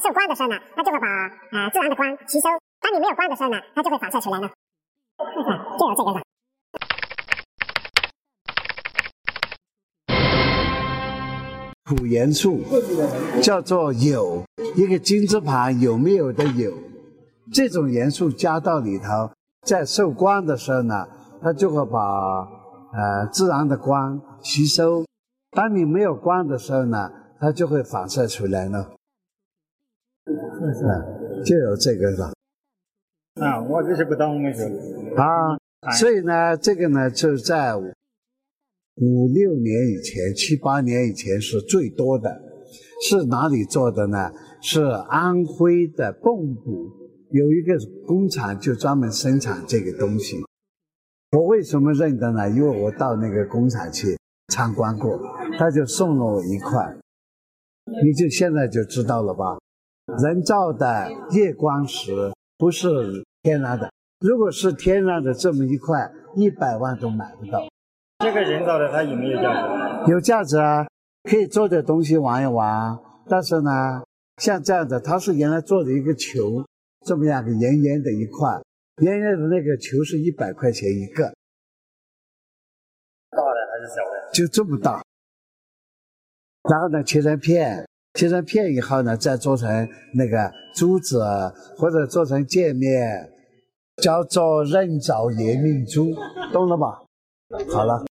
受光的时候呢，它就会把呃自然的光吸收；当你没有光的时候呢，它就会反射出来了。就有这个的。土元素叫做有，一个金字旁有没有的有，这种元素加到里头，在受光的时候呢，它就会把呃自然的光吸收；当你没有光的时候呢，它就会反射出来了。嗯，就有这个了。啊，我这是不懂的是。啊，所以呢，这个呢，就在五六年以前、七八年以前是最多的。是哪里做的呢？是安徽的蚌埠有一个工厂，就专门生产这个东西。我为什么认得呢？因为我到那个工厂去参观过，他就送了我一块，你就现在就知道了吧？人造的夜光石不是天然的，如果是天然的这么一块，一百万都买不到。这个人造的它有没有价值？有价值啊，可以做点东西玩一玩。但是呢，像这样的，它是原来做的一个球，这么样的圆圆的一块，圆圆的那个球是一百块钱一个。大的还是小的？就这么大。然后呢，切成片。切成片以后呢，再做成那个珠子，或者做成界面，叫做人造夜明珠，懂了吧？好了。